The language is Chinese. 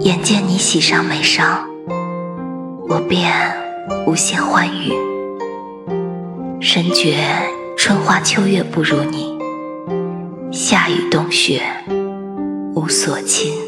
眼见你喜上眉梢，我便无限欢愉。深觉春花秋月不如你，夏雨冬雪无所亲。